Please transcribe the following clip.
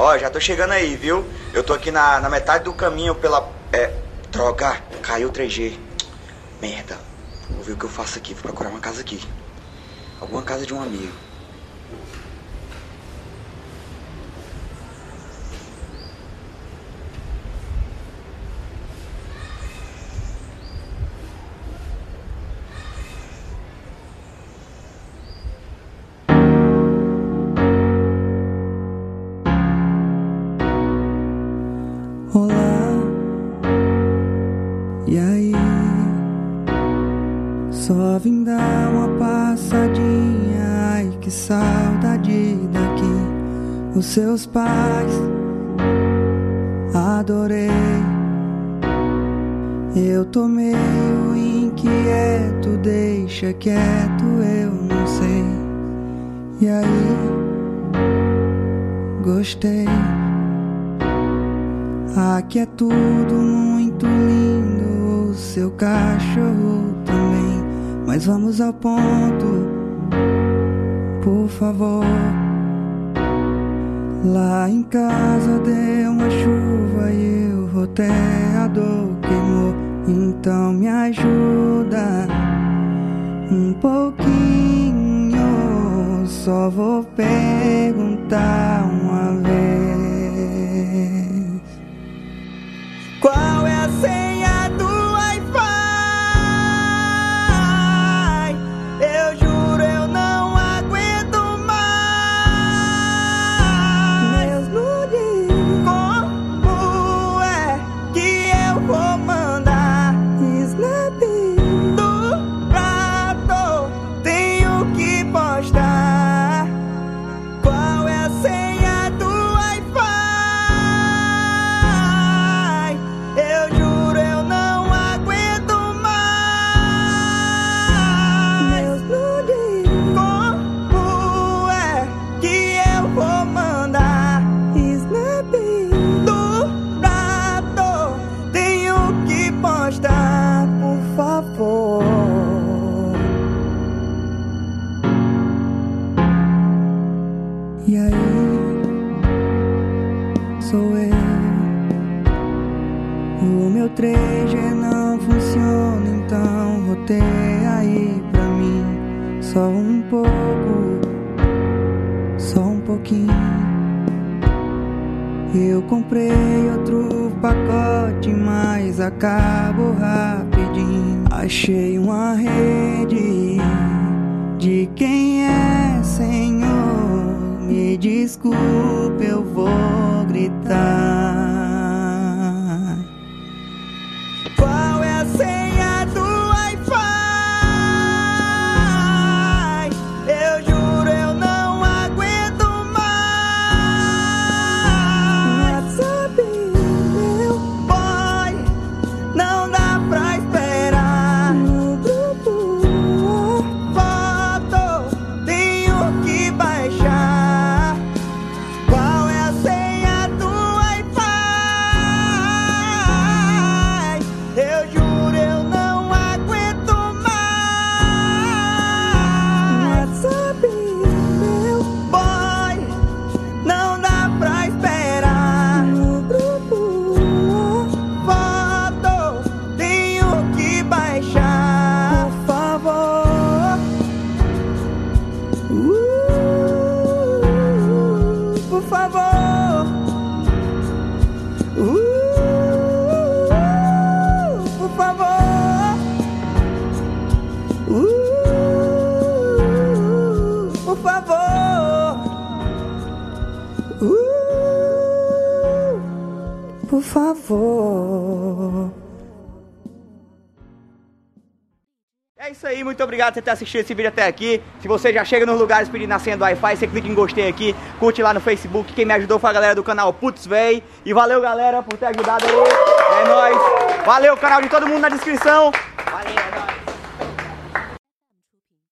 Ó, já tô chegando aí, viu? Eu tô aqui na, na metade do caminho pela. É. Droga, caiu o 3G. Merda. Vou ver o que eu faço aqui. Vou procurar uma casa aqui. Alguma casa de um amigo. Olá, e aí? Só vim dar uma passadinha. Ai, que saudade daqui. Os seus pais, adorei. Eu tô meio inquieto, deixa quieto, eu não sei. E aí? Gostei. Aqui é tudo muito lindo, seu cachorro também. Mas vamos ao ponto, por favor. Lá em casa deu uma chuva e o roteador queimou. Então me ajuda um pouquinho. Só vou perguntar uma vez. Sou eu. O meu 3G não funciona, então roteia aí pra mim. Só um pouco, só um pouquinho. Eu comprei outro pacote, mas acabou rapidinho. Achei uma rede de quem é Senhor. Me desculpe, eu Uh, por favor. Uh, por favor. Uh, por favor. Uh, por favor. É isso aí, muito obrigado por ter assistido esse vídeo até aqui. Se você já chega nos lugares pedindo a senha do Wi-Fi, você clica em gostei aqui, curte lá no Facebook. Quem me ajudou foi a galera do canal Putz Véi. E valeu, galera, por ter ajudado aí. É nóis. Valeu, canal de todo mundo na descrição.